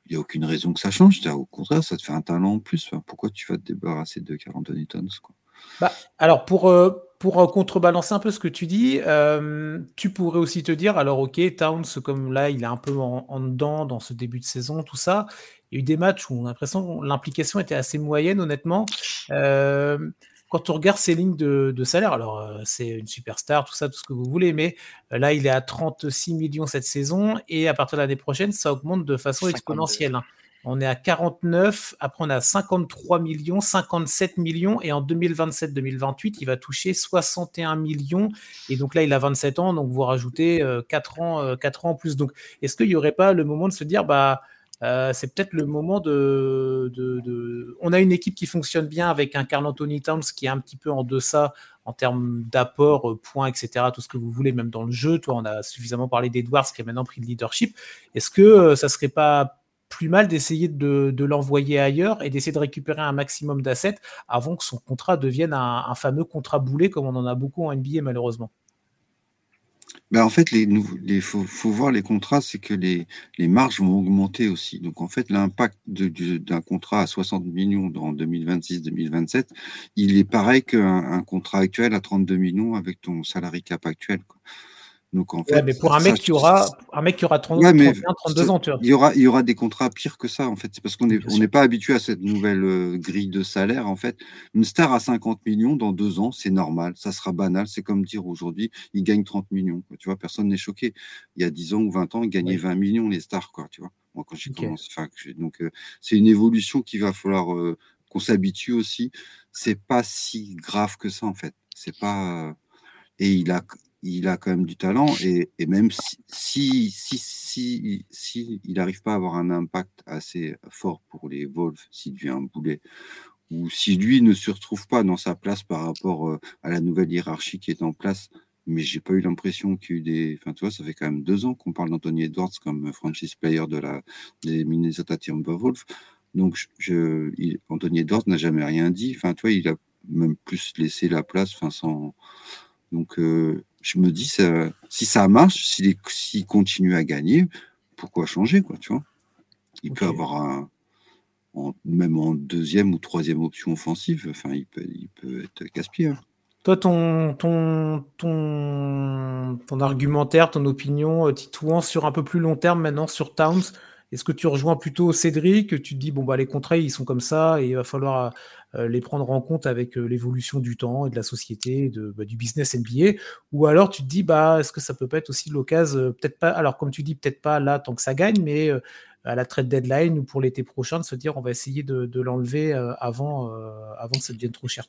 il n'y a aucune raison que ça change. Au contraire, ça te fait un talent en plus. pourquoi tu vas te débarrasser de 40 Tons quoi? Bah, alors, pour, pour euh, contrebalancer un peu ce que tu dis, euh, tu pourrais aussi te dire, alors ok, Towns, comme là, il est un peu en, dedans dans ce début de saison, tout ça. Il y a eu des matchs où on a l'impression que l'implication était assez moyenne, honnêtement. Euh, quand on regarde ses lignes de, salaire, alors euh, c'est une superstar, tout ça, tout ce que vous voulez, mais là, il est à 36 millions cette saison et à partir de l'année prochaine, ça augmente de façon exponentielle. Hein. On est à 49, après on a 53 millions, 57 millions, et en 2027-2028, il va toucher 61 millions. Et donc là, il a 27 ans, donc vous rajoutez 4 ans, 4 ans en plus. Donc, est-ce qu'il n'y aurait pas le moment de se dire, bah, euh, c'est peut-être le moment de, On a une équipe qui fonctionne bien avec un Carl Anthony Towns qui est un petit peu en deçà en termes d'apport, euh, points, etc., tout ce que vous voulez, même dans le jeu. Toi, on a suffisamment parlé d'Edwards qui a maintenant pris le leadership. Est-ce que euh, ça serait pas plus mal d'essayer de, l'envoyer ailleurs et d'essayer de récupérer un maximum d'assets avant que son contrat devienne un, fameux contrat boulet comme on en a beaucoup en NBA malheureusement ben, en fait, il faut, voir les contrats, c'est que les, marges vont augmenter aussi. Donc, en fait, l'impact d'un contrat à 60 millions dans 2026-2027, il est pareil qu'un contrat actuel à 32 millions avec ton salarié cap actuel. Donc en fait, mais pour un mec qui aura un mec qui aura 30, 32 ans, tu vois. Il y aura il y aura des contrats pires que ça en fait. C'est parce qu'on n'est on n'est pas habitué à cette nouvelle euh, grille de salaire en fait. Une star à 50 millions dans deux ans, c'est normal, ça sera banal. C'est comme dire aujourd'hui, il gagne 30 millions. Tu vois, personne n'est choqué. Il y a 10 ans ou 20 ans, ils gagnaient 20 millions les stars quoi. Tu vois. Moi quand j'ai commencé, donc euh, c'est une évolution qu'il va falloir euh, qu'on s'habitue aussi. C'est pas si grave que ça en fait. C'est pas et il a il a quand même du talent et, même si si, si, si, il n'arrive pas à avoir un impact assez fort pour les Wolves, s'il devient un boulet, ou si lui ne se retrouve pas dans sa place par rapport euh, à la nouvelle hiérarchie qui est en place, mais j'ai pas eu l'impression qu'il y a eu des. Enfin, tu vois, ça fait quand même deux ans qu'on parle d'Anthony Edwards comme franchise player de la, des Minnesota Timberwolves. Donc, je, Anthony Edwards n'a jamais rien dit. Enfin, tu vois, il a même plus laissé la place, enfin, sans. Donc, euh, je me dis, si ça marche, s'il continue à gagner, pourquoi changer, quoi, tu vois? Il peut avoir un, même en deuxième ou troisième option offensive, enfin, il peut, il peut être casse-pied. Hein. Toi, ton, ton, ton, ton argumentaire, ton opinion, euh, Titouan, sur un peu plus long terme maintenant, sur Towns, est-ce que tu rejoins plutôt Cédric? Tu te dis, bon, bah, les contrats, ils sont comme ça et il va falloir euh, les prendre en compte avec euh, l'évolution du temps et de la société, de, bah, du business NBA Ou alors tu te dis, bah, est-ce que ça peut pas être aussi l'occasion, euh, peut-être pas, alors comme tu dis, peut-être pas là tant que ça gagne, mais à la trade deadline ou pour l'été prochain, de se dire, on va essayer de, l'enlever avant, avant que ça devienne trop cher.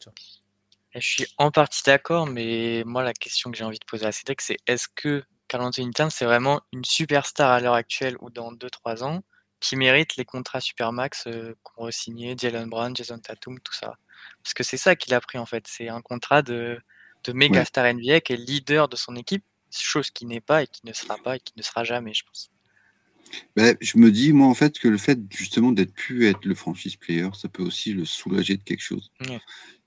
Je suis en partie d'accord, mais moi, la question que j'ai envie de poser à Cédric, c'est est-ce que Carl Anthony c'est vraiment une superstar à l'heure actuelle ou dans 2-3 ans qui mérite les contrats supermax euh, qu'ont re-signé Jalen Brown, Jason Tatum, tout ça. Parce que c'est ça qu'il a pris en fait. C'est un contrat de, de méga star NBA qui est leader de son équipe, chose qui n'est pas et qui ne sera pas et qui ne sera jamais, je pense. Ben, je me dis, moi, en fait, que le fait justement d'être pu être le franchise player, ça peut aussi le soulager de quelque chose.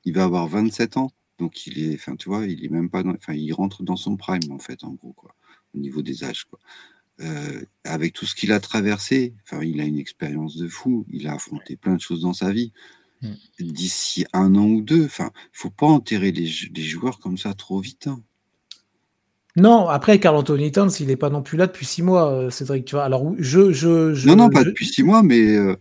Il va avoir 27 ans, donc il est, enfin, tu vois, il est même pas, enfin, il rentre dans son prime, en fait, en gros, quoi au niveau des âges. Quoi. Euh, avec tout ce qu'il a traversé, enfin, il a une expérience de fou, il a affronté plein de choses dans sa vie. Mm. D'ici un an ou deux, enfin, faut pas enterrer les, joueurs comme ça trop vite. Hein. Non, après, Carl Anthony Towns, il n'est pas non plus là depuis six mois, euh, Cédric. Tu vois, alors je, je, non, non, pas depuis six mois, mais euh,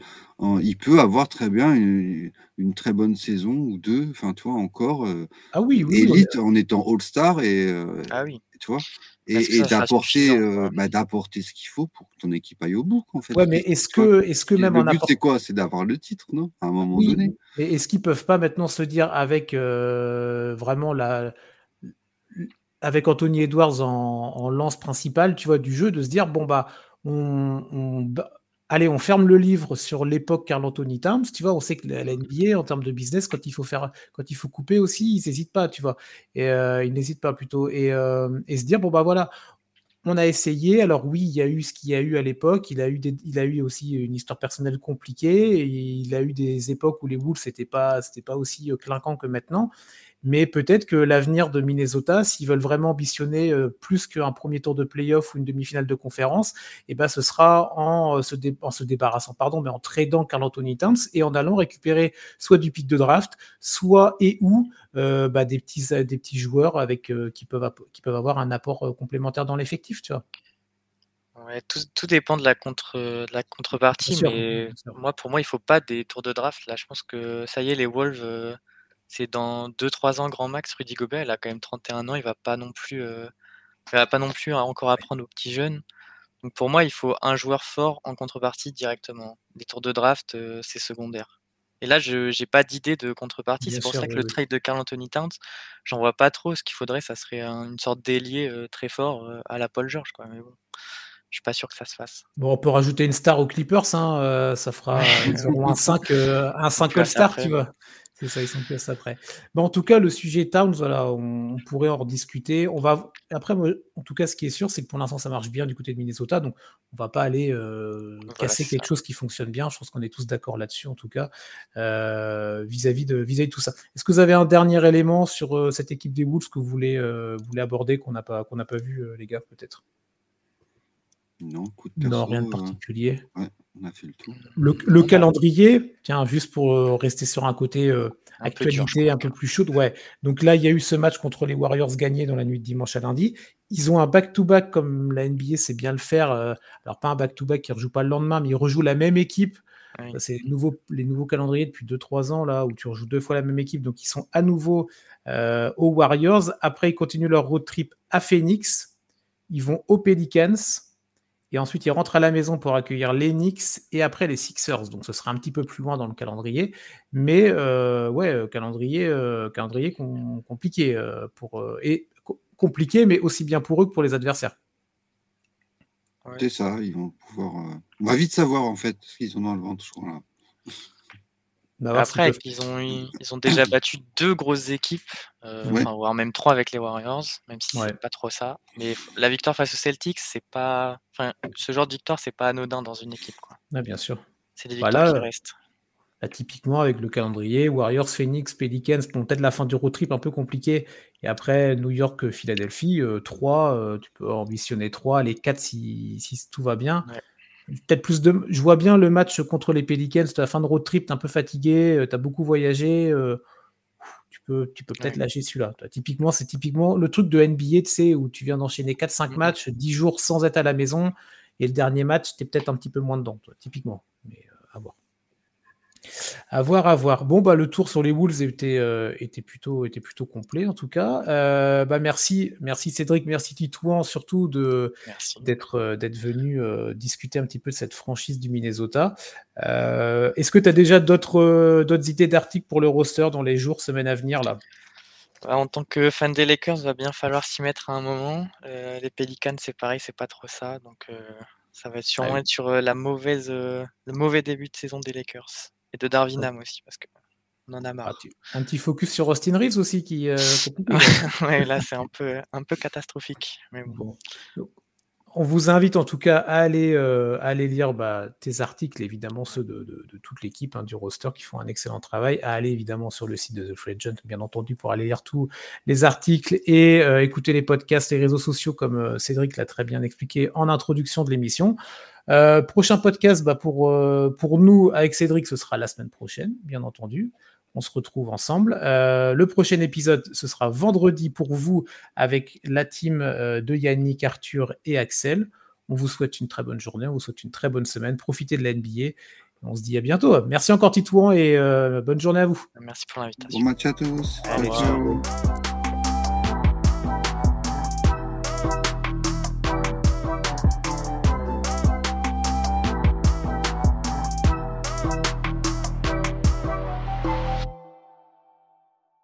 il peut avoir très bien une, très bonne saison ou deux. Enfin, tu vois, encore. ah oui, oui. Élite en étant All-Star et. ah oui. Tu vois et, d'apporter euh, bah, d'apporter ce qu'il faut pour que ton équipe aille au bout en fait. Ouais, mais est-ce que est-ce que même le but c'est quoi? C'est d'avoir le titre, non? À un moment donné. Et est-ce qu'ils peuvent pas maintenant se dire avec euh, vraiment la avec Anthony Edwards en, lance principale, tu vois, du jeu, de se dire bon bah on, allez, on ferme le livre sur l'époque Carl Anthony Towns. Tu vois, on sait que la, NBA, en termes de business, quand il faut faire, quand il faut couper aussi, ils n'hésitent pas, tu vois. Et euh, ils n'hésitent pas plutôt. Et, euh, se dire, bon, bah voilà, on a essayé. Alors oui, il y a eu ce qu'il y a eu à l'époque. Il, a eu il a eu aussi une histoire personnelle compliquée. Il a eu des époques où les Wolves, c'était pas, c'était pas aussi euh, clinquant que maintenant. Mais peut-être que l'avenir de Minnesota, s'ils veulent vraiment ambitionner euh, plus qu'un premier tour de playoff ou une demi-finale de conférence, eh ben ce sera en, euh, se, se, débarrassant, pardon, mais en tradant Carl Anthony Towns et en allant récupérer soit du pic de draft, soit et ou euh, bah, des, petits, des petits joueurs avec, qui, peuvent, qui peuvent avoir un apport complémentaire dans l'effectif, tu vois. Ouais, tout, dépend de la, contre, la contrepartie, mais moi, pour moi, il ne faut pas des tours de draft. Là, je pense que ça y est, les Wolves c'est dans 2-3 ans grand max. Rudy Gobert, il a quand même 31 ans, il va pas non plus, va pas non plus encore apprendre aux petits jeunes. Donc pour moi, il faut un joueur fort en contrepartie directement. Les tours de draft, c'est secondaire. Et là, je n'ai pas d'idée de contrepartie. C'est pour ça que le trade de Carl Anthony Towns, j'en vois pas trop. Ce qu'il faudrait, ça serait une sorte d'ailier très fort à la Paul George. Quoi. Mais bon, je suis pas sûr que ça se fasse. Bon, on peut rajouter une star aux Clippers. Hein, ça fera ils auront un 5, un [LAUGHS] 5 All-Star, tu vois. C'est ça, ils sont plus après. en tout cas, le sujet Towns, voilà, on, pourrait en rediscuter. On va après, en tout cas, ce qui est sûr, c'est que pour l'instant, ça marche bien du côté de Minnesota, donc on va pas aller euh, casser quelque chose qui fonctionne bien. Je pense qu'on est tous d'accord là-dessus, en tout cas, euh, vis-à-vis de vis-à-vis tout ça. Est-ce que vous avez un dernier élément sur euh, cette équipe des Wolves que vous voulez, voulez aborder qu'on n'a pas qu'on n'a pas vu, les gars, peut-être? Non, non, rien de particulier. On a fait le tour. Le, calendrier, tiens, juste pour euh, rester sur un côté euh, actualité un peu plus chaude, ouais. Donc là, il y a eu ce match contre les Warriors gagné dans la nuit de dimanche à lundi. Ils ont un back-to-back comme la NBA sait bien le faire. Euh, alors pas un back-to-back qui ne rejoue pas le lendemain, mais ils rejouent la même équipe. C'est les nouveaux calendriers depuis 2-3 ans là où tu rejoues deux fois la même équipe. Donc ils sont à nouveau aux Warriors. Après, ils continuent leur road trip à Phoenix. Ils vont aux Pelicans. Et ensuite, ils rentrent à la maison pour accueillir les Knicks et après les Sixers. Donc, ce sera un petit peu plus loin dans le calendrier. Mais euh, ouais, euh, calendrier, euh, calendrier compliqué. pour, et compliqué, mais aussi bien pour eux que pour les adversaires. C'est ça, ils vont pouvoir. On va vite savoir en fait ce qu'ils ont dans le ventre, je crois. Là. Après, ils, ont, ils ont déjà battu deux grosses équipes, euh, voire même trois avec les Warriors, même si c'est pas trop ça. Mais la victoire face aux Celtics, c'est pas. Enfin, ce genre de victoire, c'est pas anodin dans une équipe. Quoi. Ah, bien sûr. C'est des victoires qui restent. Là, typiquement, avec le calendrier, Warriors, Phoenix, Pelicans, peut-être la fin du road trip un peu compliqué. Et après, New York, Philadelphie, euh, trois, euh, tu peux ambitionner trois, les quatre si, si tout va bien peut-être plus de. Je vois bien le match contre les Pelicans, la fin de road trip, t'es un peu fatigué, euh, tu as beaucoup voyagé. Euh, tu peux tu peux peut-être lâcher celui-là. Typiquement, c'est typiquement le truc de NBA, tu sais, où tu viens d'enchaîner 4-5 matchs, 10 jours sans être à la maison, et le dernier match, tu es peut-être un petit peu moins dedans, typiquement. Mais euh, à voir. À voir. Bon, bah, le tour sur les Wolves était, euh, était, plutôt, était plutôt complet, en tout cas. Euh, bah, merci, merci Cédric, merci Titouan, surtout d'être euh, d'être venu discuter un petit peu de cette franchise du Minnesota. Est-ce que tu as déjà d'autres idées d'articles pour le roster dans les jours, semaines à venir là? Bah, en tant que fan des Lakers, il va bien falloir s'y mettre à un moment. les Pelicans, c'est pareil, c'est pas trop ça. Donc, ça va sûrement être sur la mauvaise, le mauvais début de saison des Lakers. Et de Darwinham aussi, parce qu'on en a marre. Ah, un petit focus sur Austin Reeves aussi qui euh, [LAUGHS] [LAUGHS] ouais, là c'est un peu, un peu catastrophique. Mais bon. On vous invite en tout cas à aller, euh, aller lire bah, tes articles, évidemment ceux de, de, toute l'équipe hein, du roster qui font un excellent travail, à aller évidemment sur le site de The Free Agent, bien entendu, pour aller lire tous les articles et euh, écouter les podcasts, les réseaux sociaux, comme Cédric l'a très bien expliqué en introduction de l'émission. Euh, prochain podcast bah, pour, euh, pour nous avec Cédric, ce sera la semaine prochaine, bien entendu. On se retrouve ensemble. Euh, le prochain épisode, ce sera vendredi pour vous avec la team de Yannick, Arthur et Axel. On vous souhaite une très bonne journée, on vous souhaite une très bonne semaine. Profitez de la NBA. On se dit à bientôt. Merci encore Titouan et bonne journée à vous. Merci pour l'invitation. Bon match à tous.